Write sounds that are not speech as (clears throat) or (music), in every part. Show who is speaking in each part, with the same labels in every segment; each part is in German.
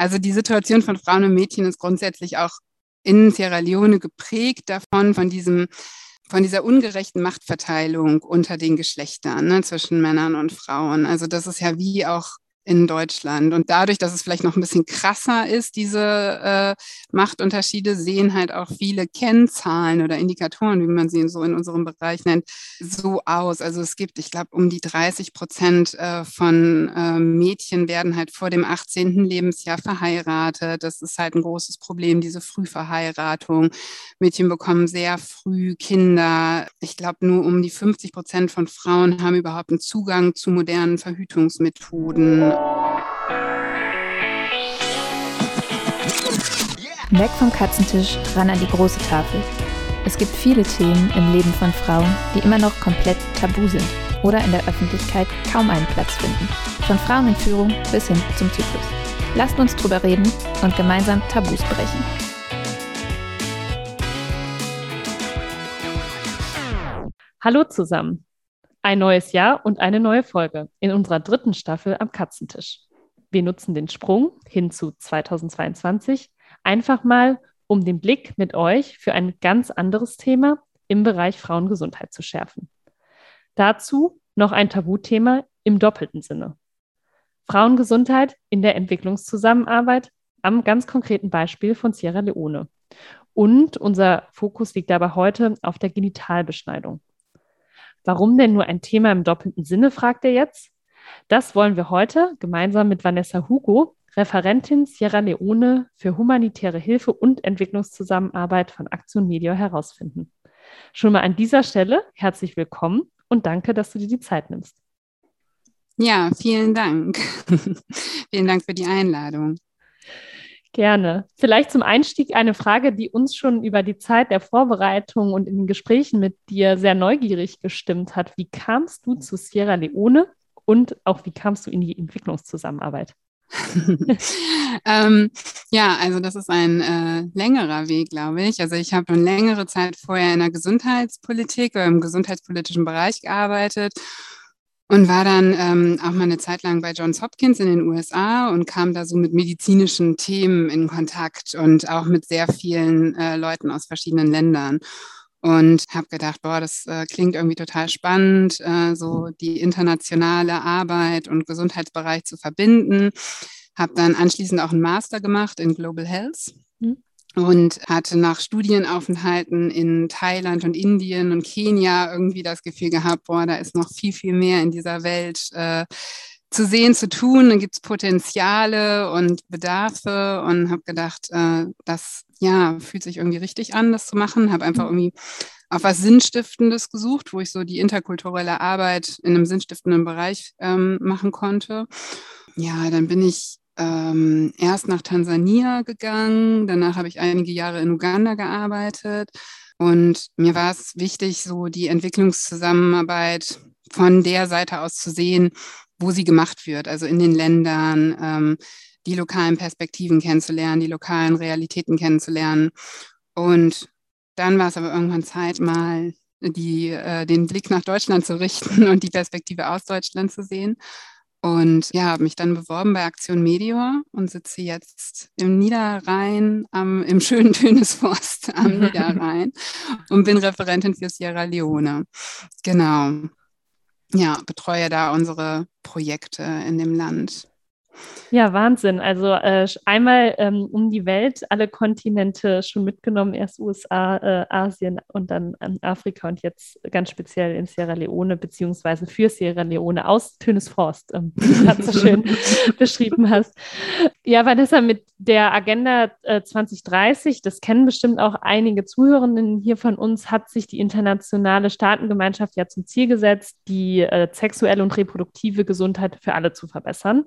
Speaker 1: Also die Situation von Frauen und Mädchen ist grundsätzlich auch in Sierra Leone geprägt davon, von diesem von dieser ungerechten Machtverteilung unter den Geschlechtern ne, zwischen Männern und Frauen. Also das ist ja wie auch in Deutschland. Und dadurch, dass es vielleicht noch ein bisschen krasser ist, diese äh, Machtunterschiede, sehen halt auch viele Kennzahlen oder Indikatoren, wie man sie so in unserem Bereich nennt, so aus. Also es gibt, ich glaube, um die 30 Prozent äh, von äh, Mädchen werden halt vor dem 18. Lebensjahr verheiratet. Das ist halt ein großes Problem, diese Frühverheiratung. Mädchen bekommen sehr früh Kinder. Ich glaube, nur um die 50 Prozent von Frauen haben überhaupt einen Zugang zu modernen Verhütungsmethoden.
Speaker 2: Weg vom Katzentisch, ran an die große Tafel. Es gibt viele Themen im Leben von Frauen, die immer noch komplett tabu sind oder in der Öffentlichkeit kaum einen Platz finden. Von Frauen in Führung bis hin zum Zyklus. Lasst uns drüber reden und gemeinsam Tabus brechen.
Speaker 3: Hallo zusammen. Ein neues Jahr und eine neue Folge in unserer dritten Staffel am Katzentisch. Wir nutzen den Sprung hin zu 2022 einfach mal, um den Blick mit euch für ein ganz anderes Thema im Bereich Frauengesundheit zu schärfen. Dazu noch ein Tabuthema im doppelten Sinne. Frauengesundheit in der Entwicklungszusammenarbeit am ganz konkreten Beispiel von Sierra Leone. Und unser Fokus liegt dabei heute auf der Genitalbeschneidung. Warum denn nur ein Thema im doppelten Sinne, fragt ihr jetzt? Das wollen wir heute gemeinsam mit Vanessa Hugo, Referentin Sierra Leone für humanitäre Hilfe und Entwicklungszusammenarbeit von Aktion Media herausfinden. Schon mal an dieser Stelle herzlich willkommen und danke, dass du dir die Zeit nimmst.
Speaker 1: Ja, vielen Dank. (laughs) vielen Dank für die Einladung.
Speaker 3: Gerne. Vielleicht zum Einstieg eine Frage, die uns schon über die Zeit der Vorbereitung und in den Gesprächen mit dir sehr neugierig gestimmt hat. Wie kamst du zu Sierra Leone und auch wie kamst du in die Entwicklungszusammenarbeit? (laughs) (laughs)
Speaker 1: ähm, ja, also das ist ein äh, längerer Weg, glaube ich. Also ich habe eine längere Zeit vorher in der Gesundheitspolitik oder im gesundheitspolitischen Bereich gearbeitet und war dann ähm, auch mal eine Zeit lang bei Johns Hopkins in den USA und kam da so mit medizinischen Themen in Kontakt und auch mit sehr vielen äh, Leuten aus verschiedenen Ländern. Und habe gedacht, boah, das äh, klingt irgendwie total spannend, äh, so die internationale Arbeit und Gesundheitsbereich zu verbinden. Habe dann anschließend auch einen Master gemacht in Global Health. Mhm und hatte nach Studienaufenthalten in Thailand und Indien und Kenia irgendwie das Gefühl gehabt, boah, da ist noch viel, viel mehr in dieser Welt äh, zu sehen, zu tun. Da gibt es Potenziale und Bedarfe und habe gedacht, äh, das ja fühlt sich irgendwie richtig an, das zu machen. Habe einfach mhm. irgendwie auf was Sinnstiftendes gesucht, wo ich so die interkulturelle Arbeit in einem sinnstiftenden Bereich ähm, machen konnte. Ja, dann bin ich ähm, erst nach Tansania gegangen, danach habe ich einige Jahre in Uganda gearbeitet und mir war es wichtig, so die Entwicklungszusammenarbeit von der Seite aus zu sehen, wo sie gemacht wird, also in den Ländern, ähm, die lokalen Perspektiven kennenzulernen, die lokalen Realitäten kennenzulernen. Und dann war es aber irgendwann Zeit, mal die, äh, den Blick nach Deutschland zu richten (laughs) und die Perspektive aus Deutschland zu sehen. Und ja, habe mich dann beworben bei Aktion Medior und sitze jetzt im Niederrhein, am, im (laughs) schönen Tönesforst am (laughs) Niederrhein und bin Referentin für Sierra Leone. Genau. Ja, betreue da unsere Projekte in dem Land.
Speaker 3: Ja, Wahnsinn. Also äh, einmal ähm, um die Welt, alle Kontinente schon mitgenommen, erst USA, äh, Asien und dann ähm, Afrika und jetzt ganz speziell in Sierra Leone, beziehungsweise für Sierra Leone aus Tönesforst, ähm, wie du gerade so schön (laughs) beschrieben hast. Ja, Vanessa, mit der Agenda äh, 2030, das kennen bestimmt auch einige Zuhörenden hier von uns, hat sich die internationale Staatengemeinschaft ja zum Ziel gesetzt, die äh, sexuelle und reproduktive Gesundheit für alle zu verbessern.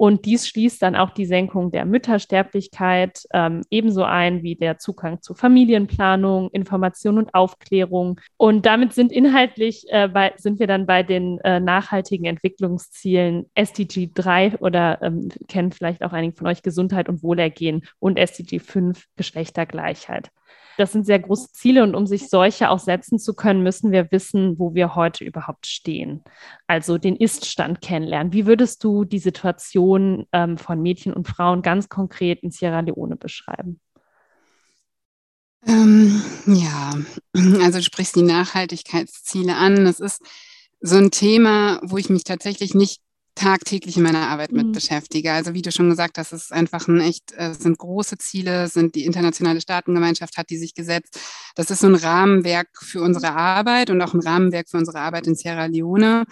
Speaker 3: Und dies schließt dann auch die Senkung der Müttersterblichkeit ähm, ebenso ein wie der Zugang zu Familienplanung, Information und Aufklärung. Und damit sind inhaltlich äh, bei, sind wir dann bei den äh, nachhaltigen Entwicklungszielen SDG 3 oder ähm, kennen vielleicht auch einige von euch Gesundheit und Wohlergehen und SDG 5 Geschlechtergleichheit. Das sind sehr große Ziele und um sich solche auch setzen zu können, müssen wir wissen, wo wir heute überhaupt stehen. Also den Ist-Stand kennenlernen. Wie würdest du die Situation ähm, von Mädchen und Frauen ganz konkret in Sierra Leone beschreiben?
Speaker 1: Ähm, ja, (clears throat) also du sprichst die Nachhaltigkeitsziele an. Das ist so ein Thema, wo ich mich tatsächlich nicht tagtäglich in meiner Arbeit mit mhm. beschäftige. Also wie du schon gesagt hast, es ist einfach ein echt, es sind große Ziele, sind die internationale Staatengemeinschaft hat die sich gesetzt. Das ist so ein Rahmenwerk für unsere Arbeit und auch ein Rahmenwerk für unsere Arbeit in Sierra Leone.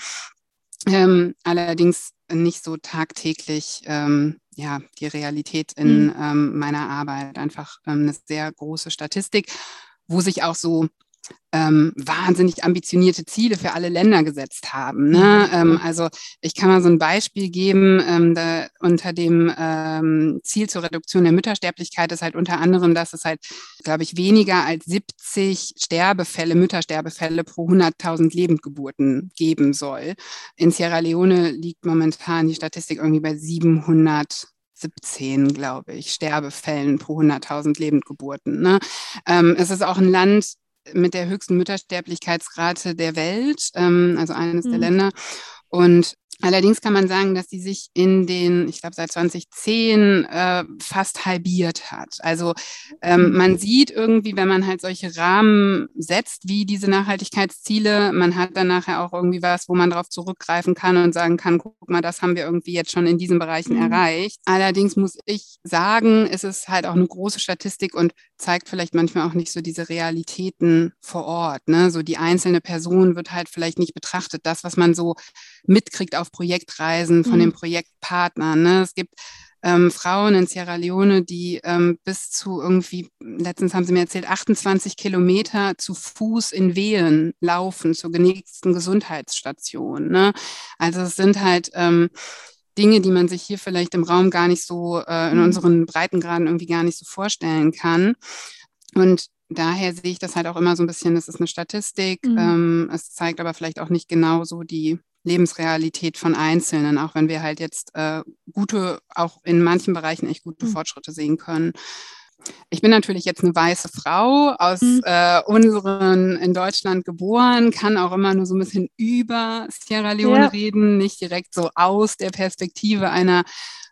Speaker 1: Ähm, allerdings nicht so tagtäglich ähm, ja, die Realität in mhm. ähm, meiner Arbeit. Einfach ähm, eine sehr große Statistik, wo sich auch so ähm, wahnsinnig ambitionierte Ziele für alle Länder gesetzt haben. Ne? Mhm. Ähm, also ich kann mal so ein Beispiel geben, ähm, da, unter dem ähm, Ziel zur Reduktion der Müttersterblichkeit ist halt unter anderem, dass es halt, glaube ich, weniger als 70 Sterbefälle, Müttersterbefälle pro 100.000 Lebendgeburten geben soll. In Sierra Leone liegt momentan die Statistik irgendwie bei 700 17, glaube ich, Sterbefällen pro 100.000 Lebendgeburten. Ne? Ähm, es ist auch ein Land, mit der höchsten Müttersterblichkeitsrate der Welt, ähm, also eines mhm. der Länder. Und Allerdings kann man sagen, dass sie sich in den, ich glaube, seit 2010 äh, fast halbiert hat. Also ähm, mhm. man sieht irgendwie, wenn man halt solche Rahmen setzt, wie diese Nachhaltigkeitsziele, man hat dann nachher auch irgendwie was, wo man darauf zurückgreifen kann und sagen kann, guck mal, das haben wir irgendwie jetzt schon in diesen Bereichen mhm. erreicht. Allerdings muss ich sagen, es ist halt auch eine große Statistik und zeigt vielleicht manchmal auch nicht so diese Realitäten vor Ort. Ne? So die einzelne Person wird halt vielleicht nicht betrachtet. Das, was man so mitkriegt auf Projektreisen von mhm. den Projektpartnern. Ne? Es gibt ähm, Frauen in Sierra Leone, die ähm, bis zu irgendwie, letztens haben sie mir erzählt, 28 Kilometer zu Fuß in Wehen laufen zur nächsten Gesundheitsstation. Ne? Also es sind halt ähm, Dinge, die man sich hier vielleicht im Raum gar nicht so, äh, in mhm. unseren Breitengraden irgendwie gar nicht so vorstellen kann. Und daher sehe ich das halt auch immer so ein bisschen, das ist eine Statistik. Mhm. Ähm, es zeigt aber vielleicht auch nicht genau so die Lebensrealität von Einzelnen, auch wenn wir halt jetzt äh, gute, auch in manchen Bereichen echt gute mhm. Fortschritte sehen können. Ich bin natürlich jetzt eine weiße Frau aus mhm. äh, unseren in Deutschland geboren, kann auch immer nur so ein bisschen über Sierra Leone ja. reden, nicht direkt so aus der Perspektive einer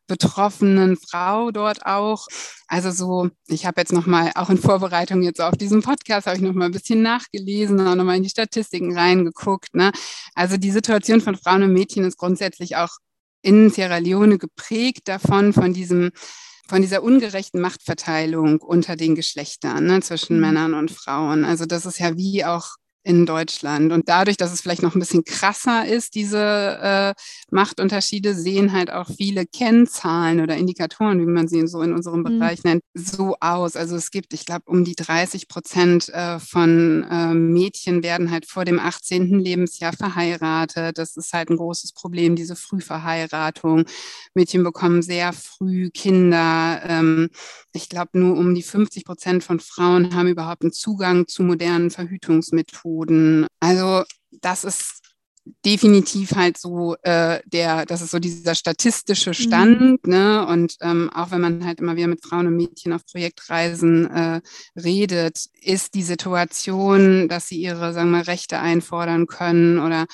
Speaker 1: betroffenen Frau dort auch. Also so, ich habe jetzt noch mal auch in Vorbereitung jetzt auf diesen Podcast habe ich noch mal ein bisschen nachgelesen, auch noch mal in die Statistiken reingeguckt. Ne? Also die Situation von Frauen und Mädchen ist grundsätzlich auch in Sierra Leone geprägt davon, von diesem von dieser ungerechten Machtverteilung unter den Geschlechtern ne, zwischen mhm. Männern und Frauen. Also das ist ja wie auch in Deutschland. Und dadurch, dass es vielleicht noch ein bisschen krasser ist, diese äh, Machtunterschiede, sehen halt auch viele Kennzahlen oder Indikatoren, wie man sie so in unserem mhm. Bereich nennt, so aus. Also es gibt, ich glaube, um die 30 Prozent äh, von äh, Mädchen werden halt vor dem 18. Lebensjahr verheiratet. Das ist halt ein großes Problem, diese Frühverheiratung. Mädchen bekommen sehr früh Kinder. Ähm, ich glaube, nur um die 50 Prozent von Frauen haben überhaupt einen Zugang zu modernen Verhütungsmethoden. Also das ist definitiv halt so äh, der, das ist so dieser statistische mhm. Stand, mhm. ne? Und ähm, auch wenn man halt immer wieder mit Frauen und Mädchen auf Projektreisen äh, redet, ist die Situation, dass sie ihre, sagen wir, Rechte einfordern können oder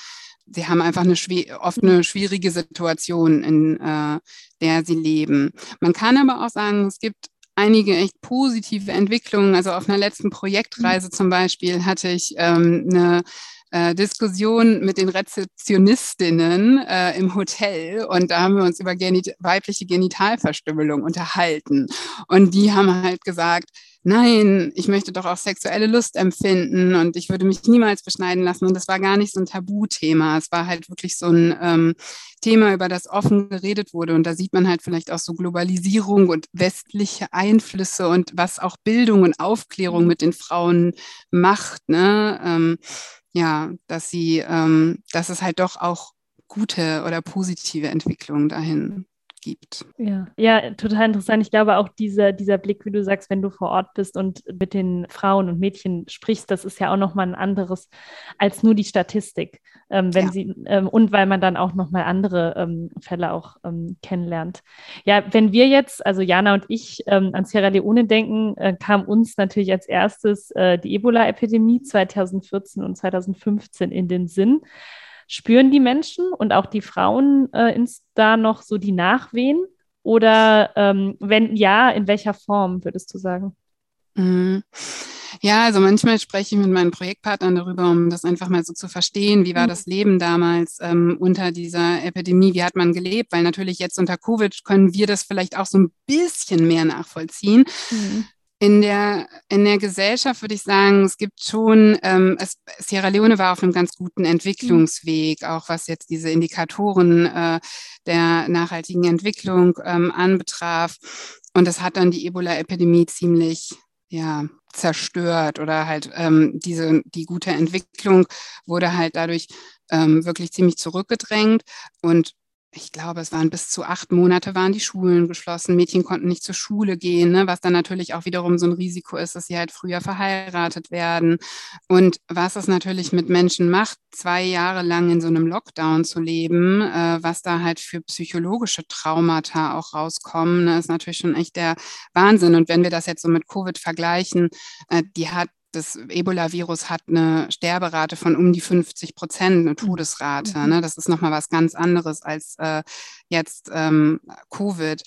Speaker 1: sie haben einfach eine oft eine schwierige Situation, in äh, der sie leben. Man kann aber auch sagen, es gibt einige echt positive Entwicklungen. Also auf einer letzten Projektreise zum Beispiel hatte ich ähm, eine äh, Diskussion mit den Rezeptionistinnen äh, im Hotel und da haben wir uns über genit weibliche Genitalverstümmelung unterhalten. Und die haben halt gesagt, nein, ich möchte doch auch sexuelle Lust empfinden und ich würde mich niemals beschneiden lassen. Und das war gar nicht so ein Tabuthema. Es war halt wirklich so ein ähm, Thema, über das offen geredet wurde. Und da sieht man halt vielleicht auch so Globalisierung und westliche Einflüsse und was auch Bildung und Aufklärung mit den Frauen macht. Ne? Ähm, ja, dass sie, ähm, dass es halt doch auch gute oder positive Entwicklungen dahin gibt.
Speaker 3: Ja, ja, total interessant. Ich glaube auch dieser, dieser Blick, wie du sagst, wenn du vor Ort bist und mit den Frauen und Mädchen sprichst, das ist ja auch nochmal ein anderes als nur die Statistik. Ähm, wenn ja. sie, ähm, und weil man dann auch nochmal andere ähm, Fälle auch ähm, kennenlernt. Ja, wenn wir jetzt, also Jana und ich, ähm, an Sierra Leone denken, äh, kam uns natürlich als erstes äh, die Ebola-Epidemie 2014 und 2015 in den Sinn. Spüren die Menschen und auch die Frauen äh, ins, da noch so die Nachwehen? Oder ähm, wenn ja, in welcher Form würdest du sagen?
Speaker 1: Mhm. Ja, also manchmal spreche ich mit meinen Projektpartnern darüber, um das einfach mal so zu verstehen. Wie war mhm. das Leben damals ähm, unter dieser Epidemie? Wie hat man gelebt? Weil natürlich jetzt unter Covid können wir das vielleicht auch so ein bisschen mehr nachvollziehen. Mhm. In der, in der Gesellschaft würde ich sagen, es gibt schon, ähm, es, Sierra Leone war auf einem ganz guten Entwicklungsweg, auch was jetzt diese Indikatoren äh, der nachhaltigen Entwicklung ähm, anbetraf. Und das hat dann die Ebola-Epidemie ziemlich ja, zerstört oder halt ähm, diese, die gute Entwicklung wurde halt dadurch ähm, wirklich ziemlich zurückgedrängt. Und ich glaube, es waren bis zu acht Monate waren die Schulen geschlossen. Mädchen konnten nicht zur Schule gehen, ne, was dann natürlich auch wiederum so ein Risiko ist, dass sie halt früher verheiratet werden. Und was es natürlich mit Menschen macht, zwei Jahre lang in so einem Lockdown zu leben, äh, was da halt für psychologische Traumata auch rauskommen, ne, ist natürlich schon echt der Wahnsinn. Und wenn wir das jetzt so mit Covid vergleichen, äh, die hat das Ebola-Virus hat eine Sterberate von um die 50 Prozent, eine mhm. Todesrate. Mhm. Ne? Das ist nochmal was ganz anderes als äh, jetzt ähm, Covid.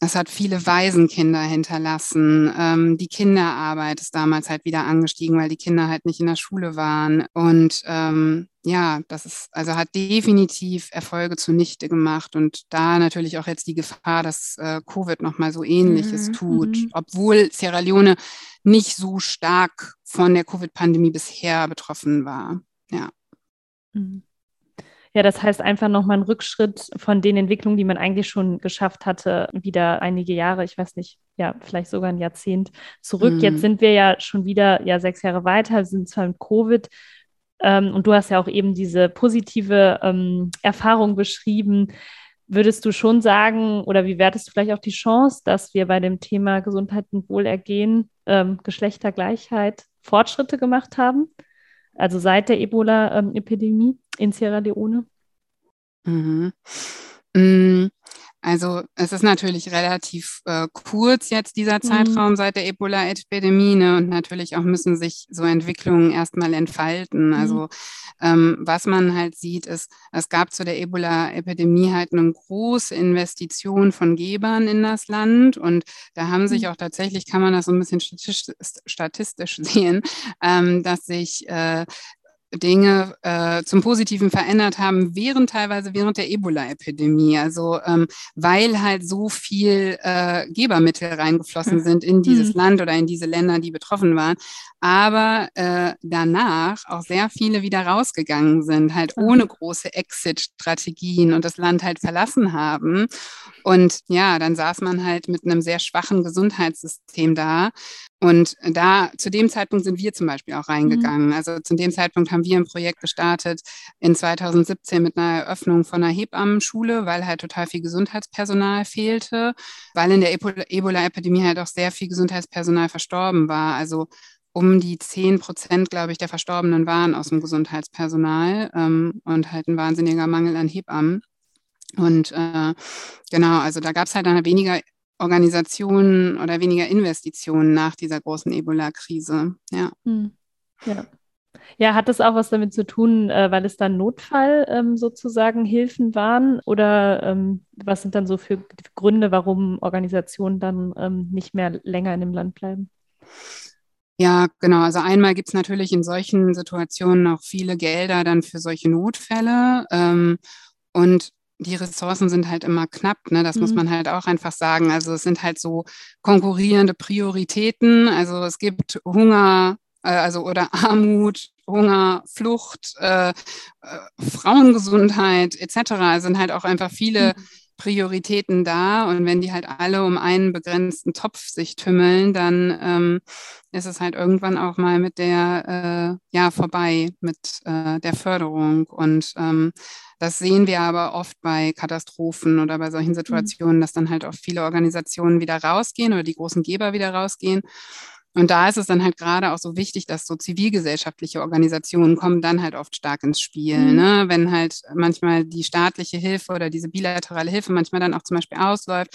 Speaker 1: Es hat viele Waisenkinder hinterlassen. Ähm, die Kinderarbeit ist damals halt wieder angestiegen, weil die Kinder halt nicht in der Schule waren. Und ähm, ja, das ist, also hat definitiv Erfolge zunichte gemacht und da natürlich auch jetzt die Gefahr, dass äh, Covid nochmal so ähnliches mhm. tut, mhm. obwohl Sierra Leone nicht so stark von der Covid-Pandemie bisher betroffen war. Ja.
Speaker 3: Mhm. Ja, das heißt einfach nochmal ein Rückschritt von den Entwicklungen, die man eigentlich schon geschafft hatte, wieder einige Jahre, ich weiß nicht, ja, vielleicht sogar ein Jahrzehnt zurück. Mhm. Jetzt sind wir ja schon wieder ja sechs Jahre weiter, sind zwar im Covid. Ähm, und du hast ja auch eben diese positive ähm, Erfahrung beschrieben. Würdest du schon sagen, oder wie wertest du vielleicht auch die Chance, dass wir bei dem Thema Gesundheit und Wohlergehen, ähm, Geschlechtergleichheit Fortschritte gemacht haben? Also seit der Ebola-Epidemie in Sierra Leone?
Speaker 1: Mhm. Mm, also es ist natürlich relativ äh, kurz jetzt dieser mhm. Zeitraum mhm. seit der Ebola-Epidemie ne? und natürlich auch müssen sich so Entwicklungen erstmal entfalten. Mhm. Also ähm, was man halt sieht, ist, es gab zu der Ebola-Epidemie halt eine große Investition von Gebern in das Land und da haben sich mhm. auch tatsächlich, kann man das so ein bisschen statistisch, statistisch (laughs) sehen, ähm, dass sich äh, Dinge äh, zum Positiven verändert haben, während teilweise während der Ebola-Epidemie. Also ähm, weil halt so viel äh, Gebermittel reingeflossen hm. sind in dieses mhm. Land oder in diese Länder, die betroffen waren. Aber äh, danach auch sehr viele wieder rausgegangen sind, halt ohne große Exit-Strategien und das Land halt verlassen haben. Und ja, dann saß man halt mit einem sehr schwachen Gesundheitssystem da. Und da, zu dem Zeitpunkt sind wir zum Beispiel auch reingegangen. Mhm. Also zu dem Zeitpunkt haben wir ein Projekt gestartet in 2017 mit einer Eröffnung von einer Hebammenschule, weil halt total viel Gesundheitspersonal fehlte, weil in der Ebola-Epidemie halt auch sehr viel Gesundheitspersonal verstorben war. Also um die 10 Prozent, glaube ich, der Verstorbenen waren aus dem Gesundheitspersonal ähm, und halt ein wahnsinniger Mangel an Hebammen. Und äh, genau, also da gab es halt dann weniger Organisationen oder weniger Investitionen nach dieser großen Ebola-Krise. Ja. Hm.
Speaker 3: ja. Ja, hat das auch was damit zu tun, äh, weil es dann Notfall ähm, sozusagen Hilfen waren? Oder ähm, was sind dann so für Gründe, warum Organisationen dann ähm, nicht mehr länger in dem Land bleiben?
Speaker 1: Ja, genau. Also einmal gibt es natürlich in solchen Situationen auch viele Gelder dann für solche Notfälle. Und die Ressourcen sind halt immer knapp, ne? das mhm. muss man halt auch einfach sagen. Also es sind halt so konkurrierende Prioritäten. Also es gibt Hunger, äh, also oder (laughs) Armut, Hunger, Flucht, äh, äh, Frauengesundheit etc. Es sind halt auch einfach viele mhm. Prioritäten da und wenn die halt alle um einen begrenzten Topf sich tümmeln, dann ähm, ist es halt irgendwann auch mal mit der, äh, ja, vorbei mit äh, der Förderung. Und ähm, das sehen wir aber oft bei Katastrophen oder bei solchen mhm. Situationen, dass dann halt auch viele Organisationen wieder rausgehen oder die großen Geber wieder rausgehen und da ist es dann halt gerade auch so wichtig, dass so zivilgesellschaftliche Organisationen kommen dann halt oft stark ins Spiel. Mhm. Ne? Wenn halt manchmal die staatliche Hilfe oder diese bilaterale Hilfe manchmal dann auch zum Beispiel ausläuft,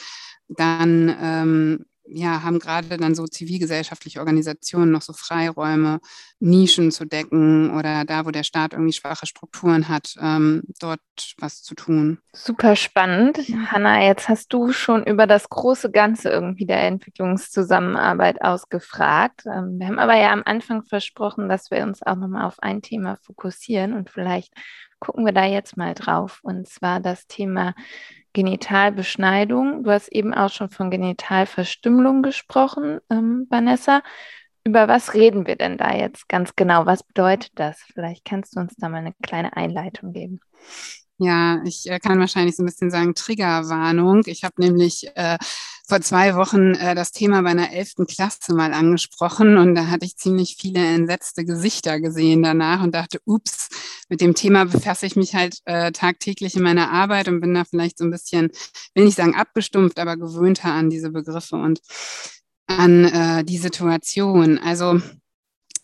Speaker 1: dann ähm, ja, haben gerade dann so zivilgesellschaftliche Organisationen noch so Freiräume, Nischen zu decken oder da, wo der Staat irgendwie schwache Strukturen hat, ähm, dort was zu tun.
Speaker 2: Super spannend. Hanna, jetzt hast du schon über das große Ganze irgendwie der Entwicklungszusammenarbeit ausgefragt. Ähm, wir haben aber ja am Anfang versprochen, dass wir uns auch nochmal auf ein Thema fokussieren und vielleicht gucken wir da jetzt mal drauf. Und zwar das Thema Genitalbeschneidung. Du hast eben auch schon von Genitalverstümmelung gesprochen, ähm, Vanessa. Über was reden wir denn da jetzt ganz genau? Was bedeutet das? Vielleicht kannst du uns da mal eine kleine Einleitung geben.
Speaker 1: Ja, ich äh, kann wahrscheinlich so ein bisschen sagen Triggerwarnung. Ich habe nämlich äh, vor zwei Wochen äh, das Thema bei einer elften Klasse mal angesprochen und da hatte ich ziemlich viele entsetzte Gesichter gesehen danach und dachte, ups, mit dem Thema befasse ich mich halt äh, tagtäglich in meiner Arbeit und bin da vielleicht so ein bisschen, will nicht sagen abgestumpft, aber gewöhnter an diese Begriffe und an äh, die Situation. Also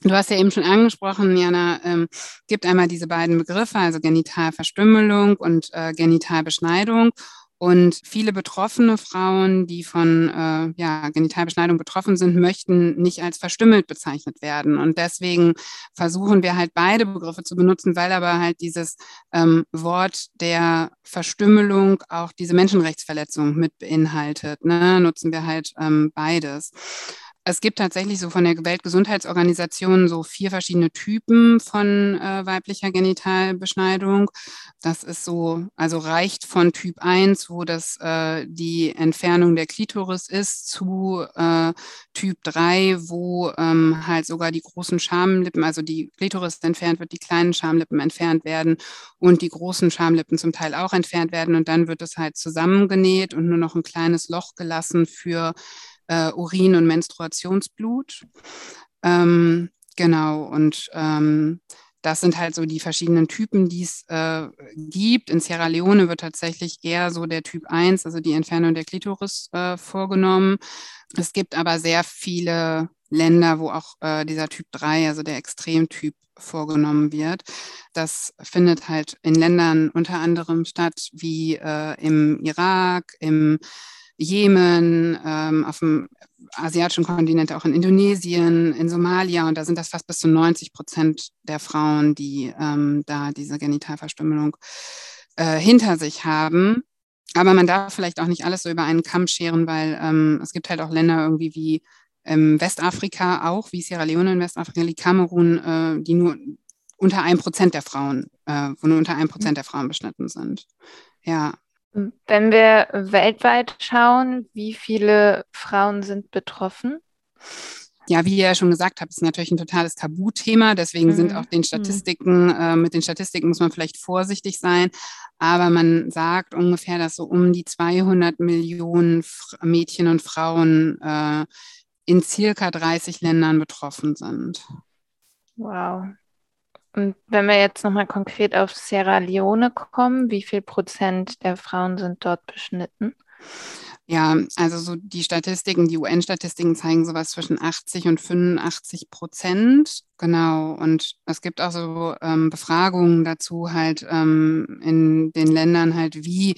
Speaker 1: Du hast ja eben schon angesprochen, Jana, ähm, gibt einmal diese beiden Begriffe, also Genitalverstümmelung und äh, Genitalbeschneidung. Und viele betroffene Frauen, die von äh, ja, Genitalbeschneidung betroffen sind, möchten nicht als verstümmelt bezeichnet werden. Und deswegen versuchen wir halt beide Begriffe zu benutzen, weil aber halt dieses ähm, Wort der Verstümmelung auch diese Menschenrechtsverletzung mit beinhaltet. Ne? Nutzen wir halt ähm, beides. Es gibt tatsächlich so von der Weltgesundheitsorganisation so vier verschiedene Typen von äh, weiblicher Genitalbeschneidung. Das ist so, also reicht von Typ 1, wo das äh, die Entfernung der Klitoris ist, zu äh, Typ 3, wo ähm, halt sogar die großen Schamlippen, also die Klitoris entfernt wird, die kleinen Schamlippen entfernt werden und die großen Schamlippen zum Teil auch entfernt werden. Und dann wird es halt zusammengenäht und nur noch ein kleines Loch gelassen für äh, Urin- und Menstruationsblut. Ähm, genau, und ähm, das sind halt so die verschiedenen Typen, die es äh, gibt. In Sierra Leone wird tatsächlich eher so der Typ 1, also die Entfernung der Klitoris, äh, vorgenommen. Es gibt aber sehr viele Länder, wo auch äh, dieser Typ 3, also der Extremtyp, vorgenommen wird. Das findet halt in Ländern unter anderem statt, wie äh, im Irak, im Jemen, ähm, auf dem asiatischen Kontinent, auch in Indonesien, in Somalia. Und da sind das fast bis zu 90 Prozent der Frauen, die ähm, da diese Genitalverstümmelung äh, hinter sich haben. Aber man darf vielleicht auch nicht alles so über einen Kamm scheren, weil ähm, es gibt halt auch Länder irgendwie wie ähm, Westafrika auch, wie Sierra Leone in Westafrika, wie Kamerun, äh, die nur unter ein Prozent der Frauen, äh, wo nur unter ein Prozent der Frauen beschnitten sind. Ja,
Speaker 2: wenn wir weltweit schauen, wie viele Frauen sind betroffen?
Speaker 1: Ja, wie ihr ja schon gesagt habt, ist natürlich ein totales Tabuthema. Deswegen mhm. sind auch den mhm. Statistiken, äh, mit den Statistiken muss man vielleicht vorsichtig sein. Aber man sagt ungefähr, dass so um die 200 Millionen Mädchen und Frauen äh, in circa 30 Ländern betroffen sind.
Speaker 2: Wow. Und wenn wir jetzt nochmal konkret auf Sierra Leone kommen, wie viel Prozent der Frauen sind dort beschnitten?
Speaker 1: Ja, also so die Statistiken, die UN-Statistiken zeigen sowas zwischen 80 und 85 Prozent. Genau. Und es gibt auch so ähm, Befragungen dazu halt ähm, in den Ländern halt, wie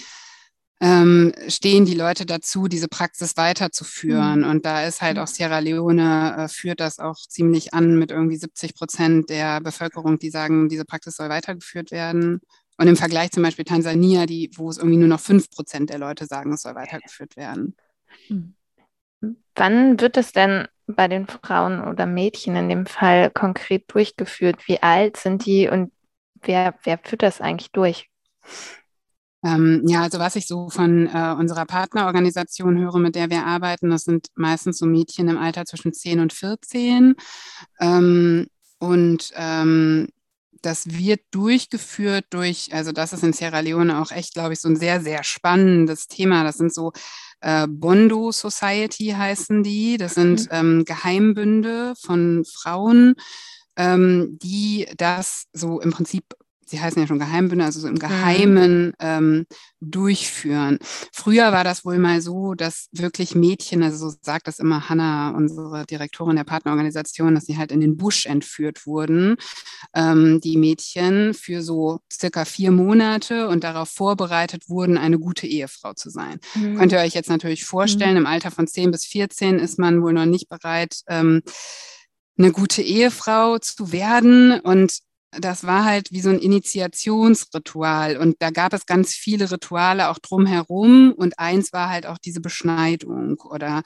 Speaker 1: ähm, stehen die Leute dazu, diese Praxis weiterzuführen. Mhm. Und da ist halt auch Sierra Leone, äh, führt das auch ziemlich an mit irgendwie 70 Prozent der Bevölkerung, die sagen, diese Praxis soll weitergeführt werden. Und im Vergleich zum Beispiel Tansania, die, wo es irgendwie nur noch 5 Prozent der Leute sagen, es soll weitergeführt werden.
Speaker 2: Mhm. Wann wird es denn bei den Frauen oder Mädchen in dem Fall konkret durchgeführt? Wie alt sind die und wer, wer führt das eigentlich durch?
Speaker 1: Ähm, ja, also was ich so von äh, unserer Partnerorganisation höre, mit der wir arbeiten, das sind meistens so Mädchen im Alter zwischen 10 und 14. Ähm, und ähm, das wird durchgeführt durch, also das ist in Sierra Leone auch echt, glaube ich, so ein sehr, sehr spannendes Thema. Das sind so äh, Bondo Society heißen die. Das sind mhm. ähm, Geheimbünde von Frauen, ähm, die das so im Prinzip sie heißen ja schon Geheimbünde, also so im mhm. Geheimen ähm, durchführen. Früher war das wohl mal so, dass wirklich Mädchen, also so sagt das immer Hanna, unsere Direktorin der Partnerorganisation, dass sie halt in den Busch entführt wurden, ähm, die Mädchen für so circa vier Monate und darauf vorbereitet wurden, eine gute Ehefrau zu sein. Mhm. Könnt ihr euch jetzt natürlich vorstellen, mhm. im Alter von 10 bis 14 ist man wohl noch nicht bereit, ähm, eine gute Ehefrau zu werden. Und das war halt wie so ein Initiationsritual und da gab es ganz viele Rituale auch drumherum und eins war halt auch diese Beschneidung oder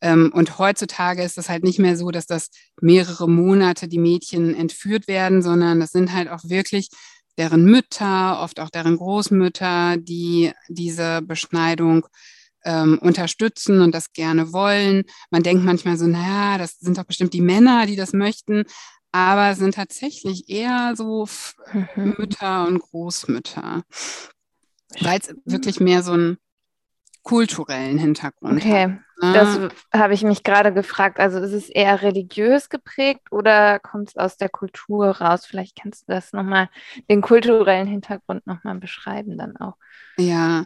Speaker 1: ähm, und heutzutage ist es halt nicht mehr so, dass das mehrere Monate die Mädchen entführt werden, sondern das sind halt auch wirklich deren Mütter, oft auch deren Großmütter, die diese Beschneidung ähm, unterstützen und das gerne wollen. Man denkt manchmal so, naja, das sind doch bestimmt die Männer, die das möchten aber sind tatsächlich eher so mhm. Mütter und Großmütter, weil es wirklich mehr so einen kulturellen Hintergrund
Speaker 2: okay.
Speaker 1: hat.
Speaker 2: Ne? Das habe ich mich gerade gefragt. Also ist es eher religiös geprägt oder kommt es aus der Kultur raus? Vielleicht kannst du das nochmal, den kulturellen Hintergrund nochmal beschreiben dann auch.
Speaker 1: Ja,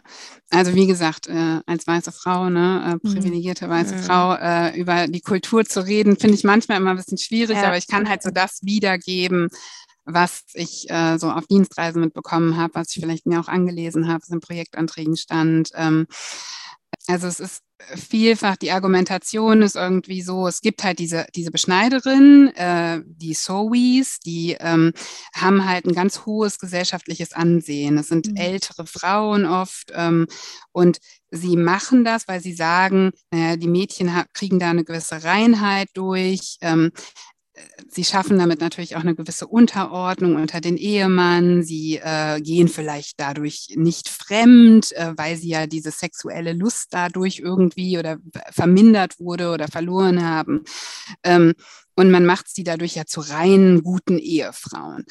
Speaker 1: also wie gesagt, äh, als weiße Frau, ne, äh, mhm. privilegierte weiße mhm. Frau, äh, über die Kultur zu reden, finde ich manchmal immer ein bisschen schwierig, ja. aber ich kann halt so das wiedergeben, was ich äh, so auf Dienstreisen mitbekommen habe, was ich vielleicht mir auch angelesen habe, was in Projektanträgen stand. Ähm, also es ist vielfach die Argumentation ist irgendwie so, es gibt halt diese, diese Beschneiderin, äh, die Sowis, die ähm, haben halt ein ganz hohes gesellschaftliches Ansehen. Es sind mhm. ältere Frauen oft ähm, und sie machen das, weil sie sagen, naja, die Mädchen kriegen da eine gewisse Reinheit durch. Ähm, sie schaffen damit natürlich auch eine gewisse Unterordnung unter den Ehemann. Sie äh, gehen vielleicht dadurch nicht fremd, äh, weil sie ja diese sexuelle Lust dadurch irgendwie oder vermindert wurde oder verloren haben. Ähm, und man macht sie dadurch ja zu reinen, guten Ehefrauen.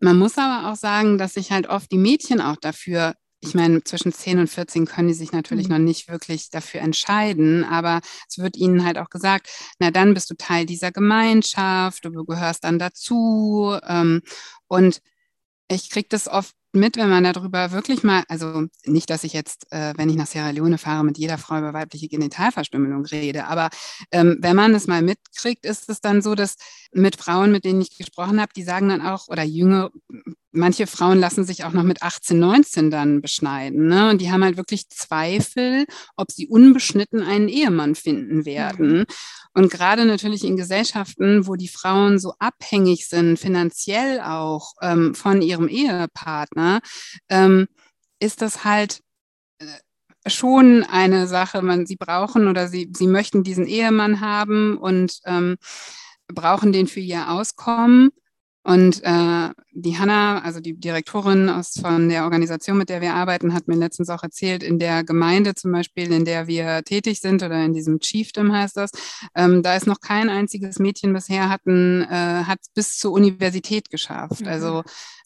Speaker 1: Man muss aber auch sagen, dass sich halt oft die Mädchen auch dafür ich meine, zwischen 10 und 14 können die sich natürlich mhm. noch nicht wirklich dafür entscheiden, aber es wird ihnen halt auch gesagt, na dann bist du Teil dieser Gemeinschaft, du gehörst dann dazu. Ähm, und ich kriege das oft mit, wenn man darüber wirklich mal, also nicht, dass ich jetzt, äh, wenn ich nach Sierra Leone fahre, mit jeder Frau über weibliche Genitalverstümmelung rede, aber ähm, wenn man es mal mitkriegt, ist es dann so, dass mit Frauen, mit denen ich gesprochen habe, die sagen dann auch, oder jüngere, manche Frauen lassen sich auch noch mit 18, 19 dann beschneiden. Ne? Und die haben halt wirklich Zweifel, ob sie unbeschnitten einen Ehemann finden werden. Und gerade natürlich in Gesellschaften, wo die Frauen so abhängig sind, finanziell auch ähm, von ihrem Ehepartner, ähm, ist das halt äh, schon eine Sache, man, sie brauchen oder sie, sie möchten diesen Ehemann haben und ähm, brauchen den für ihr Auskommen. Und äh, die Hanna, also die Direktorin aus, von der Organisation, mit der wir arbeiten, hat mir letztens auch erzählt, in der Gemeinde zum Beispiel, in der wir tätig sind oder in diesem Chiefdom heißt das, ähm, da ist noch kein einziges Mädchen bisher hatten, äh, hat bis zur Universität geschafft. Mhm. Also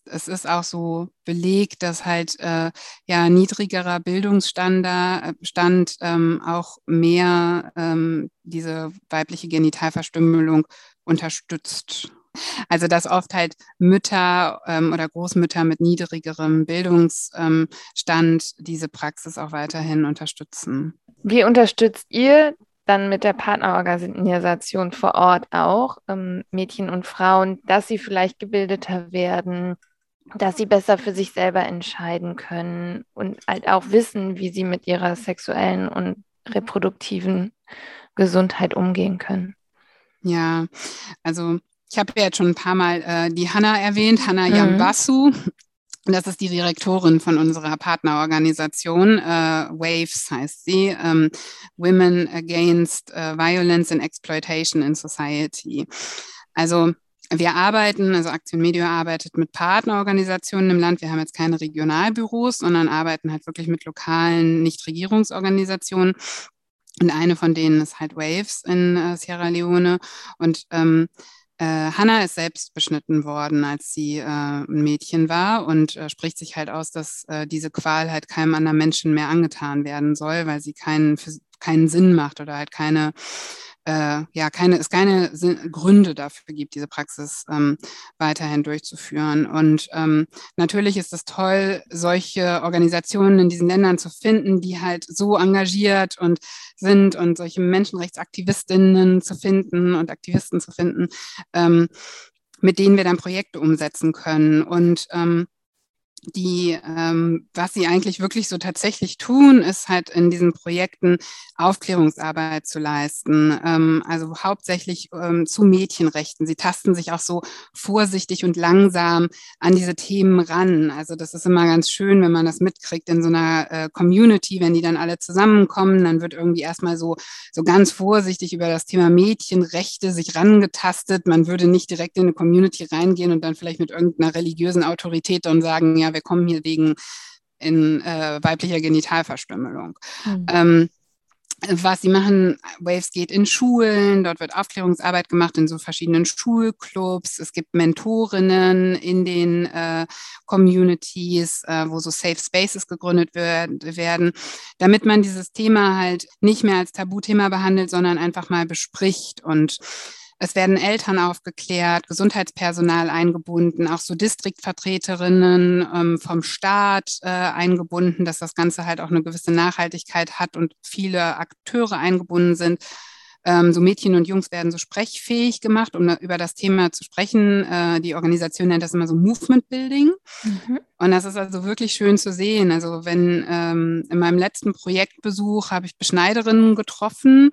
Speaker 1: es ist auch so belegt, dass halt äh, ja niedrigerer Bildungsstandard äh, Stand ähm, auch mehr ähm, diese weibliche Genitalverstümmelung unterstützt. (laughs) Also dass oft halt Mütter ähm, oder Großmütter mit niedrigerem Bildungsstand ähm, diese Praxis auch weiterhin unterstützen.
Speaker 2: Wie unterstützt ihr dann mit der Partnerorganisation vor Ort auch ähm, Mädchen und Frauen, dass sie vielleicht gebildeter werden, dass sie besser für sich selber entscheiden können und halt auch wissen, wie sie mit ihrer sexuellen und reproduktiven Gesundheit umgehen können.
Speaker 1: Ja, also ich habe ja jetzt schon ein paar Mal äh, die Hanna erwähnt, Hanna mhm. Yambasu. Das ist die Direktorin von unserer Partnerorganisation. Äh, WAVES heißt sie, ähm, Women Against uh, Violence and Exploitation in Society. Also wir arbeiten, also Aktion Medio arbeitet mit Partnerorganisationen im Land. Wir haben jetzt keine Regionalbüros, sondern arbeiten halt wirklich mit lokalen Nichtregierungsorganisationen. Und eine von denen ist halt Waves in äh, Sierra Leone. Und ähm, äh, Hannah ist selbst beschnitten worden, als sie äh, ein Mädchen war und äh, spricht sich halt aus, dass äh, diese Qual halt keinem anderen Menschen mehr angetan werden soll, weil sie keinen, keinen Sinn macht oder halt keine äh, ja keine, es keine Gründe dafür gibt, diese Praxis ähm, weiterhin durchzuführen. Und ähm, natürlich ist es toll, solche Organisationen in diesen Ländern zu finden, die halt so engagiert und sind und solche Menschenrechtsaktivistinnen zu finden und Aktivisten zu finden, ähm, mit denen wir dann Projekte umsetzen können. Und ähm, die, ähm, was sie eigentlich wirklich so tatsächlich tun, ist halt in diesen Projekten Aufklärungsarbeit zu leisten. Ähm, also hauptsächlich ähm, zu Mädchenrechten. Sie tasten sich auch so vorsichtig und langsam an diese Themen ran. Also das ist immer ganz schön, wenn man das mitkriegt in so einer äh, Community, wenn die dann alle zusammenkommen, dann wird irgendwie erstmal so, so ganz vorsichtig über das Thema Mädchenrechte sich rangetastet. Man würde nicht direkt in eine Community reingehen und dann vielleicht mit irgendeiner religiösen Autorität dann sagen, ja, wir kommen hier wegen in äh, weiblicher Genitalverstümmelung. Mhm. Ähm, was sie machen, Waves geht in Schulen, dort wird Aufklärungsarbeit gemacht in so verschiedenen Schulclubs. Es gibt Mentorinnen in den äh, Communities, äh, wo so Safe Spaces gegründet wird, werden, damit man dieses Thema halt nicht mehr als Tabuthema behandelt, sondern einfach mal bespricht und es werden Eltern aufgeklärt, Gesundheitspersonal eingebunden, auch so Distriktvertreterinnen ähm, vom Staat äh, eingebunden, dass das Ganze halt auch eine gewisse Nachhaltigkeit hat und viele Akteure eingebunden sind. Ähm, so Mädchen und Jungs werden so sprechfähig gemacht, um über das Thema zu sprechen. Äh, die Organisation nennt das immer so Movement Building. Mhm. Und das ist also wirklich schön zu sehen. Also wenn ähm, in meinem letzten Projektbesuch habe ich Beschneiderinnen getroffen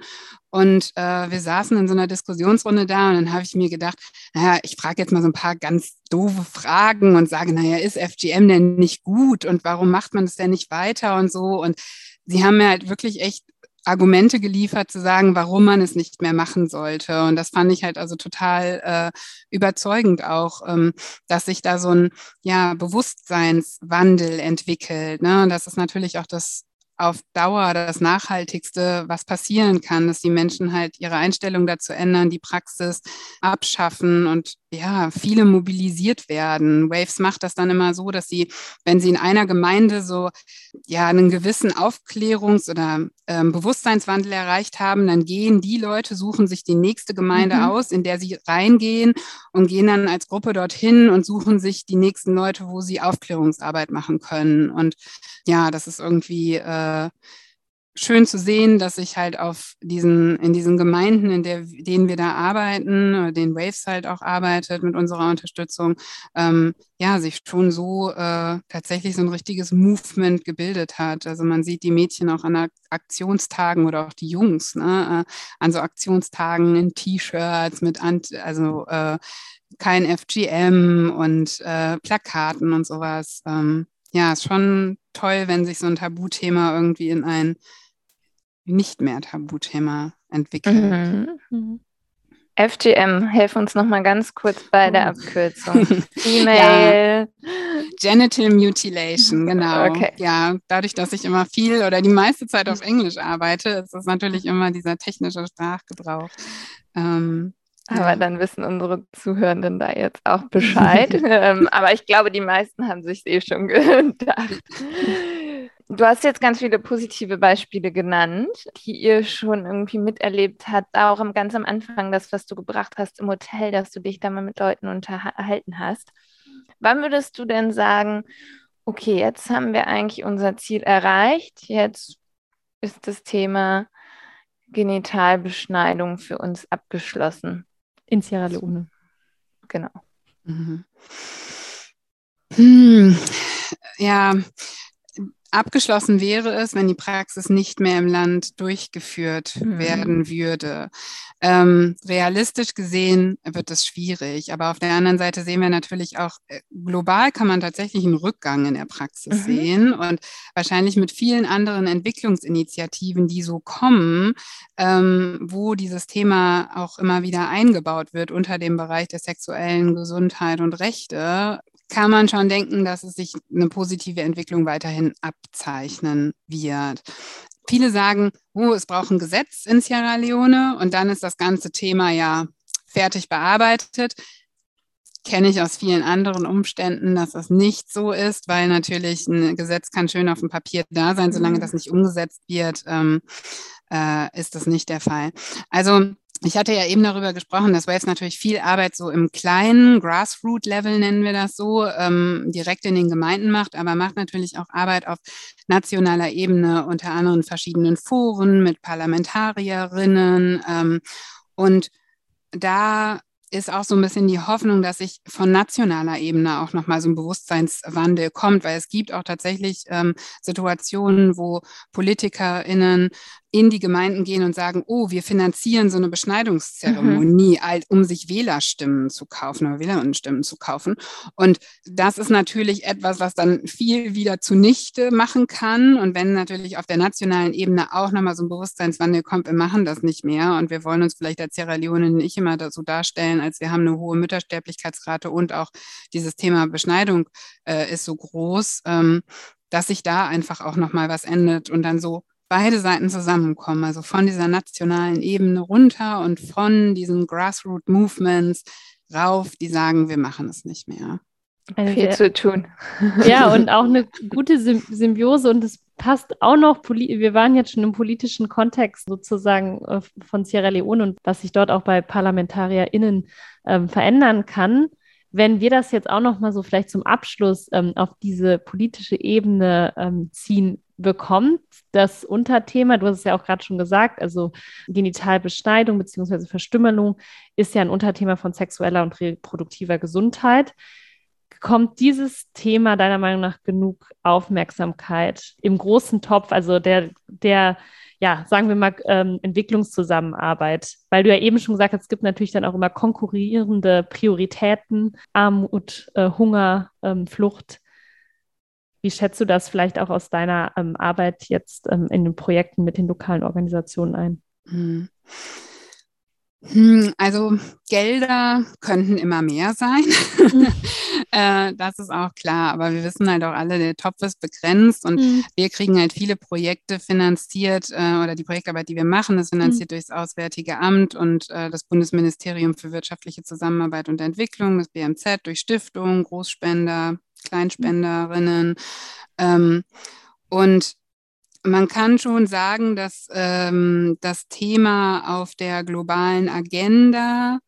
Speaker 1: und äh, wir saßen in so einer Diskussionsrunde da und dann habe ich mir gedacht, naja, ich frage jetzt mal so ein paar ganz doofe Fragen und sage, naja, ist FGM denn nicht gut und warum macht man es denn nicht weiter und so? Und sie haben mir halt wirklich echt Argumente geliefert, zu sagen, warum man es nicht mehr machen sollte. Und das fand ich halt also total äh, überzeugend auch, ähm, dass sich da so ein ja, Bewusstseinswandel entwickelt. Ne? Und das ist natürlich auch das auf Dauer das Nachhaltigste, was passieren kann, dass die Menschen halt ihre Einstellung dazu ändern, die Praxis abschaffen und ja, viele mobilisiert werden. Waves macht das dann immer so, dass sie, wenn sie in einer Gemeinde so ja einen gewissen Aufklärungs- oder ähm, Bewusstseinswandel erreicht haben, dann gehen die Leute, suchen sich die nächste Gemeinde mhm. aus, in der sie reingehen und gehen dann als Gruppe dorthin und suchen sich die nächsten Leute, wo sie Aufklärungsarbeit machen können. Und ja, das ist irgendwie äh, schön zu sehen, dass sich halt auf diesen, in diesen Gemeinden, in der, denen wir da arbeiten, den Waves halt auch arbeitet mit unserer Unterstützung, ähm, ja, sich schon so äh, tatsächlich so ein richtiges Movement gebildet hat. Also man sieht die Mädchen auch an Aktionstagen oder auch die Jungs, ne, äh, an so Aktionstagen in T-Shirts mit, Ant also äh, kein FGM und äh, Plakaten und sowas. Ähm, ja, ist schon toll, wenn sich so ein Tabuthema irgendwie in ein nicht mehr Tabuthema entwickelt. Mhm.
Speaker 4: mhm. FGM, helf uns nochmal ganz kurz bei der Abkürzung. (laughs) E-Mail.
Speaker 1: Ja. Genital Mutilation, genau. Okay. Ja, dadurch, dass ich immer viel oder die meiste Zeit auf Englisch arbeite, ist es natürlich immer dieser technische Sprachgebrauch. Ähm,
Speaker 4: aber dann wissen unsere Zuhörenden da jetzt auch (laughs) Bescheid. ähm, aber ich glaube, die meisten haben sich eh schon (laughs) gedacht. Du hast jetzt ganz viele positive Beispiele genannt, die ihr schon irgendwie miterlebt habt, auch am, ganz am Anfang, das, was du gebracht hast im Hotel, dass du dich da mal mit Leuten unterhalten hast. Wann würdest du denn sagen, okay, jetzt haben wir eigentlich unser Ziel erreicht, jetzt ist das Thema Genitalbeschneidung für uns abgeschlossen?
Speaker 3: In Sierra Leone.
Speaker 4: Genau. Mhm.
Speaker 1: Hm, ja, Abgeschlossen wäre es, wenn die Praxis nicht mehr im Land durchgeführt mhm. werden würde. Ähm, realistisch gesehen wird es schwierig, aber auf der anderen Seite sehen wir natürlich auch, äh, global kann man tatsächlich einen Rückgang in der Praxis mhm. sehen und wahrscheinlich mit vielen anderen Entwicklungsinitiativen, die so kommen, ähm, wo dieses Thema auch immer wieder eingebaut wird unter dem Bereich der sexuellen Gesundheit und Rechte, kann man schon denken, dass es sich eine positive Entwicklung weiterhin abzeichnen wird. Viele sagen, oh, es braucht ein Gesetz in Sierra Leone und dann ist das ganze Thema ja fertig bearbeitet. Kenne ich aus vielen anderen Umständen, dass das nicht so ist, weil natürlich ein Gesetz kann schön auf dem Papier da sein, solange das nicht umgesetzt wird, ähm, äh, ist das nicht der Fall. Also ich hatte ja eben darüber gesprochen, dass Waves natürlich viel Arbeit so im kleinen Grassroot-Level, nennen wir das so, ähm, direkt in den Gemeinden macht, aber macht natürlich auch Arbeit auf nationaler Ebene, unter anderem verschiedenen Foren mit Parlamentarierinnen. Ähm, und da ist auch so ein bisschen die Hoffnung, dass sich von nationaler Ebene auch nochmal so ein Bewusstseinswandel kommt, weil es gibt auch tatsächlich ähm, Situationen, wo PolitikerInnen in die Gemeinden gehen und sagen, oh, wir finanzieren so eine Beschneidungszeremonie, mhm. um sich Wählerstimmen zu kaufen oder Wählerinnenstimmen zu kaufen. Und das ist natürlich etwas, was dann viel wieder zunichte machen kann. Und wenn natürlich auf der nationalen Ebene auch nochmal so ein Bewusstseinswandel kommt, wir machen das nicht mehr und wir wollen uns vielleicht als Sierra Leone nicht immer so darstellen, als wir haben eine hohe Müttersterblichkeitsrate und auch dieses Thema Beschneidung äh, ist so groß, ähm, dass sich da einfach auch nochmal was ändert und dann so beide Seiten zusammenkommen, also von dieser nationalen Ebene runter und von diesen Grassroot Movements rauf, die sagen, wir machen es nicht mehr.
Speaker 4: Eine viel zu tun. (laughs)
Speaker 3: Ja, und (laughs) auch eine gute Symbiose und es passt auch noch, wir waren jetzt schon im politischen Kontext sozusagen äh, von Sierra Leone und was sich dort auch bei ParlamentarierInnen ähm, verändern kann. Wenn wir das jetzt auch noch mal so vielleicht zum Abschluss ähm, auf diese politische Ebene ähm, ziehen, bekommt das Unterthema, du hast es ja auch gerade schon gesagt, also Genitalbeschneidung bzw. Verstümmelung ist ja ein Unterthema von sexueller und reproduktiver Gesundheit. Kommt dieses Thema deiner Meinung nach genug Aufmerksamkeit im großen Topf, also der, der ja, sagen wir mal, ähm, Entwicklungszusammenarbeit? Weil du ja eben schon gesagt hast, es gibt natürlich dann auch immer konkurrierende Prioritäten, Armut, äh, Hunger, ähm, Flucht. Wie schätzt du das vielleicht auch aus deiner ähm, Arbeit jetzt ähm, in den Projekten mit den lokalen Organisationen ein?
Speaker 1: Hm. Hm, also Gelder könnten immer mehr sein. Mhm. (laughs) äh, das ist auch klar. Aber wir wissen halt auch alle, der Topf ist begrenzt und mhm. wir kriegen halt viele Projekte finanziert äh, oder die Projektarbeit, die wir machen, ist finanziert mhm. durchs Auswärtige Amt und äh, das Bundesministerium für wirtschaftliche Zusammenarbeit und Entwicklung, das BMZ, durch Stiftungen, Großspender, Kleinspenderinnen. Ähm, und man kann schon sagen, dass ähm, das Thema auf der globalen Agenda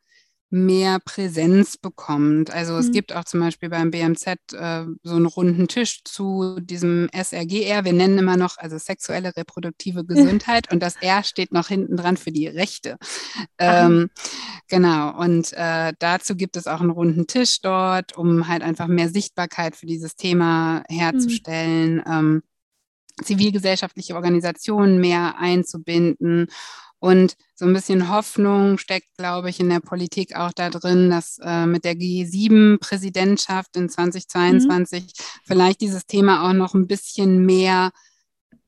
Speaker 1: mehr Präsenz bekommt. Also mhm. es gibt auch zum Beispiel beim BMZ äh, so einen runden Tisch zu diesem SRGR. Wir nennen immer noch also sexuelle reproduktive Gesundheit und das R steht noch hinten dran für die Rechte. Ähm, genau. Und äh, dazu gibt es auch einen runden Tisch dort, um halt einfach mehr Sichtbarkeit für dieses Thema herzustellen. Mhm. Ähm, zivilgesellschaftliche Organisationen mehr einzubinden und so ein bisschen Hoffnung steckt, glaube ich, in der Politik auch da drin, dass äh, mit der G7-Präsidentschaft in 2022 mhm. vielleicht dieses Thema auch noch ein bisschen mehr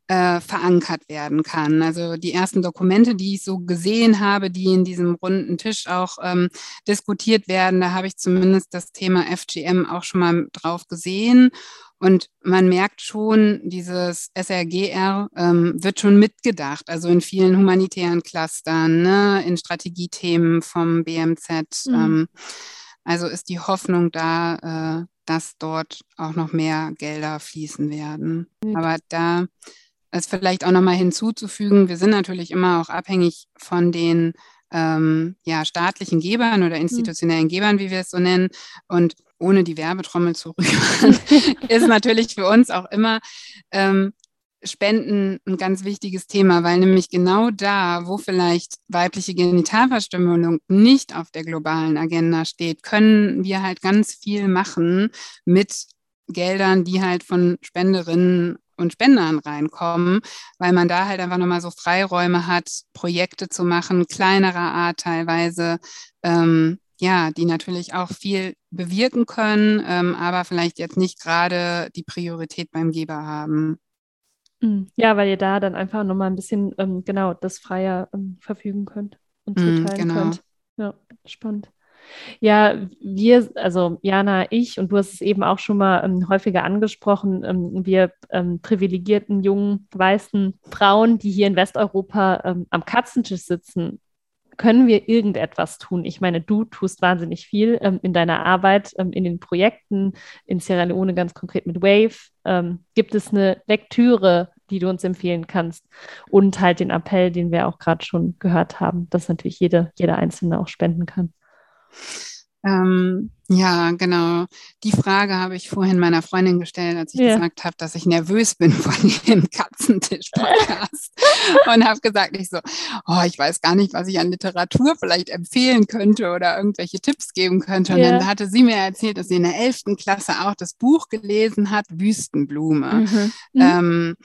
Speaker 1: äh, verankert werden kann. Also die ersten Dokumente, die ich so gesehen habe, die in diesem runden Tisch auch ähm, diskutiert werden, da habe ich zumindest das Thema FGM auch schon mal drauf gesehen. Und man merkt schon, dieses SRGR ähm, wird schon mitgedacht, also in vielen humanitären Clustern, ne, in Strategiethemen vom BMZ. Mhm. Ähm, also ist die Hoffnung da, äh, dass dort auch noch mehr Gelder fließen werden. Mhm. Aber da ist vielleicht auch nochmal hinzuzufügen, wir sind natürlich immer auch abhängig von den ähm, ja, staatlichen Gebern oder mhm. institutionellen Gebern, wie wir es so nennen. Und ohne die Werbetrommel zu rühren, (laughs) ist natürlich für uns auch immer ähm, Spenden ein ganz wichtiges Thema, weil nämlich genau da, wo vielleicht weibliche Genitalverstümmelung nicht auf der globalen Agenda steht, können wir halt ganz viel machen mit Geldern, die halt von Spenderinnen und Spendern reinkommen, weil man da halt einfach nochmal so Freiräume hat, Projekte zu machen, kleinerer Art teilweise, ähm, ja, die natürlich auch viel bewirken können, ähm, aber vielleicht jetzt nicht gerade die Priorität beim Geber haben.
Speaker 3: Hm. Ja, weil ihr da dann einfach nochmal ein bisschen ähm, genau das freier ähm, verfügen könnt und zuteilen genau. könnt. Ja, spannend. Ja, wir, also Jana, ich und du hast es eben auch schon mal ähm, häufiger angesprochen, ähm, wir ähm, privilegierten jungen weißen Frauen, die hier in Westeuropa ähm, am Katzentisch sitzen, können wir irgendetwas tun? Ich meine, du tust wahnsinnig viel ähm, in deiner Arbeit, ähm, in den Projekten, in Sierra Leone ganz konkret mit Wave. Ähm, gibt es eine Lektüre, die du uns empfehlen kannst? Und halt den Appell, den wir auch gerade schon gehört haben, dass natürlich jede, jeder Einzelne auch spenden kann.
Speaker 1: Ähm, ja, genau. Die Frage habe ich vorhin meiner Freundin gestellt, als ich ja. gesagt habe, dass ich nervös bin (laughs) vor dem Katzentisch-Podcast. (laughs) und habe gesagt, ich so, oh, ich weiß gar nicht, was ich an Literatur vielleicht empfehlen könnte oder irgendwelche Tipps geben könnte. Und ja. dann hatte sie mir erzählt, dass sie in der 11. Klasse auch das Buch gelesen hat, Wüstenblume. Mhm. Ähm,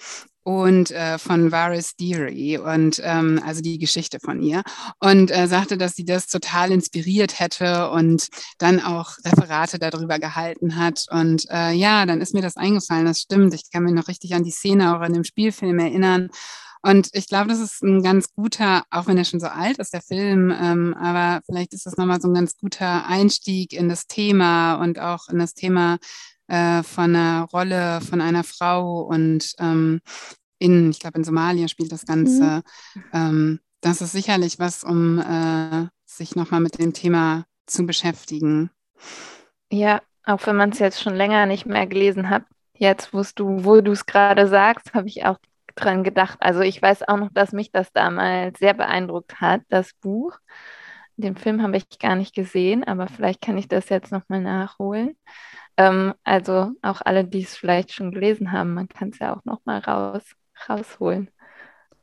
Speaker 1: und äh, von Varys Deary und ähm, also die Geschichte von ihr. Und äh, sagte, dass sie das total inspiriert hätte und dann auch Referate darüber gehalten hat. Und äh, ja, dann ist mir das eingefallen, das stimmt, ich kann mich noch richtig an die Szene auch in dem Spielfilm erinnern. Und ich glaube, das ist ein ganz guter, auch wenn er schon so alt ist, der Film, ähm, aber vielleicht ist das nochmal so ein ganz guter Einstieg in das Thema und auch in das Thema äh, von einer Rolle von einer Frau und ähm, in, ich glaube, in Somalia spielt das Ganze. Mhm. Ähm, das ist sicherlich was, um äh, sich nochmal mit dem Thema zu beschäftigen.
Speaker 4: Ja, auch wenn man es jetzt schon länger nicht mehr gelesen hat, jetzt, wo du, wo du es gerade sagst, habe ich auch dran gedacht. Also ich weiß auch noch, dass mich das damals sehr beeindruckt hat, das Buch. Den Film habe ich gar nicht gesehen, aber vielleicht kann ich das jetzt nochmal nachholen. Ähm, also auch alle, die es vielleicht schon gelesen haben, man kann es ja auch nochmal raus, rausholen.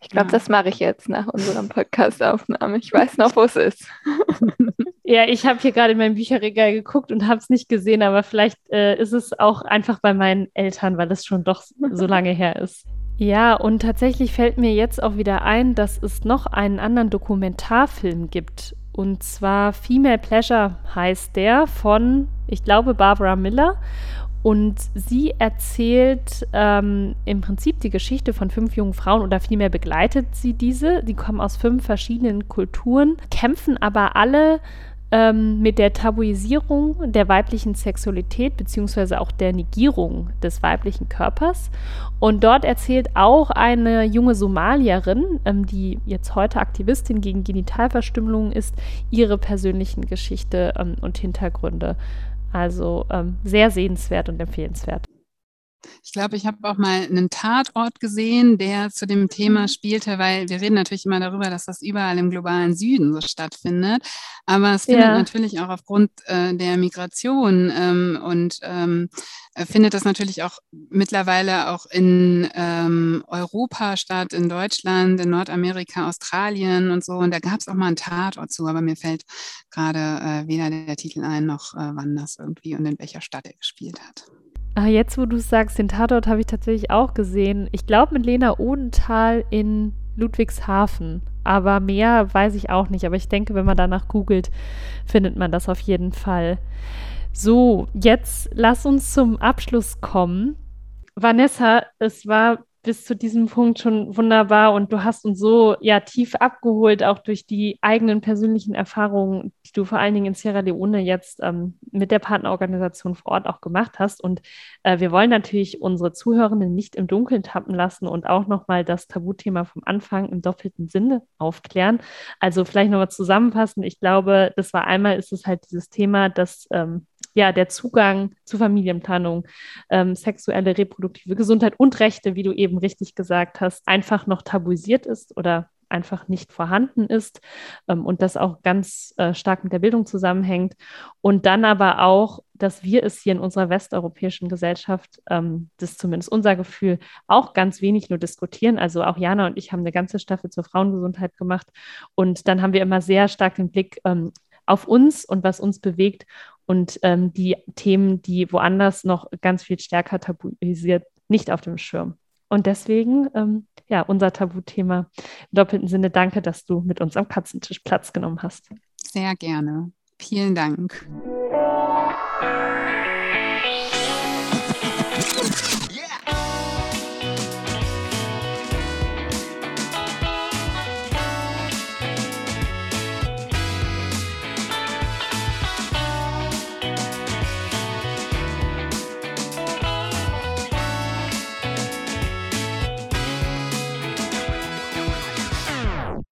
Speaker 4: Ich glaube, ja. das mache ich jetzt nach unserer Podcast-Aufnahme. Ich weiß noch, wo es ist. (laughs)
Speaker 3: ja, ich habe hier gerade in meinem Bücherregal geguckt und habe es nicht gesehen, aber vielleicht äh, ist es auch einfach bei meinen Eltern, weil es schon doch so lange her ist. Ja, und tatsächlich fällt mir jetzt auch wieder ein, dass es noch einen anderen Dokumentarfilm gibt und zwar Female Pleasure heißt der von, ich glaube, Barbara Miller. Und sie erzählt ähm, im Prinzip die Geschichte von fünf jungen Frauen oder vielmehr begleitet sie diese. Die kommen aus fünf verschiedenen Kulturen, kämpfen aber alle ähm, mit der Tabuisierung der weiblichen Sexualität beziehungsweise auch der Negierung des weiblichen Körpers. Und dort erzählt auch eine junge Somalierin, ähm, die jetzt heute Aktivistin gegen Genitalverstümmelung ist, ihre persönlichen Geschichte ähm, und Hintergründe. Also ähm, sehr sehenswert und empfehlenswert.
Speaker 1: Ich glaube, ich habe auch mal einen Tatort gesehen, der zu dem Thema mhm. spielte, weil wir reden natürlich immer darüber, dass das überall im globalen Süden so stattfindet. Aber es findet ja. natürlich auch aufgrund äh, der Migration ähm, und ähm, äh, findet das natürlich auch mittlerweile auch in ähm, Europa statt, in Deutschland, in Nordamerika, Australien und so. Und da gab es auch mal einen Tatort zu, aber mir fällt gerade äh, weder der Titel ein, noch äh, wann das irgendwie und in welcher Stadt er gespielt hat.
Speaker 3: Ah, jetzt, wo du sagst, den Tatort habe ich tatsächlich auch gesehen. Ich glaube mit Lena Odenthal in Ludwigshafen. Aber mehr weiß ich auch nicht. Aber ich denke, wenn man danach googelt, findet man das auf jeden Fall. So, jetzt lass uns zum Abschluss kommen. Vanessa, es war bis zu diesem Punkt schon wunderbar und du hast uns so ja tief abgeholt, auch durch die eigenen persönlichen Erfahrungen, die du vor allen Dingen in Sierra Leone jetzt ähm, mit der Partnerorganisation vor Ort auch gemacht hast. Und äh, wir wollen natürlich unsere Zuhörenden nicht im Dunkeln tappen lassen und auch nochmal das Tabuthema vom Anfang im doppelten Sinne aufklären. Also vielleicht nochmal zusammenfassen. Ich glaube, das war einmal ist es halt dieses Thema, dass ähm, ja, der Zugang zu Familienplanung, ähm, sexuelle, reproduktive Gesundheit und Rechte, wie du eben richtig gesagt hast, einfach noch tabuisiert ist oder einfach nicht vorhanden ist ähm, und das auch ganz äh, stark mit der Bildung zusammenhängt. Und dann aber auch, dass wir es hier in unserer westeuropäischen Gesellschaft, ähm, das ist zumindest unser Gefühl, auch ganz wenig nur diskutieren. Also auch Jana und ich haben eine ganze Staffel zur Frauengesundheit gemacht und dann haben wir immer sehr stark den Blick ähm, auf uns und was uns bewegt und ähm, die Themen, die woanders noch ganz viel stärker tabuisiert, nicht auf dem Schirm. Und deswegen, ähm, ja, unser Tabuthema im doppelten Sinne, danke, dass du mit uns am Katzentisch Platz genommen hast.
Speaker 1: Sehr gerne. Vielen Dank.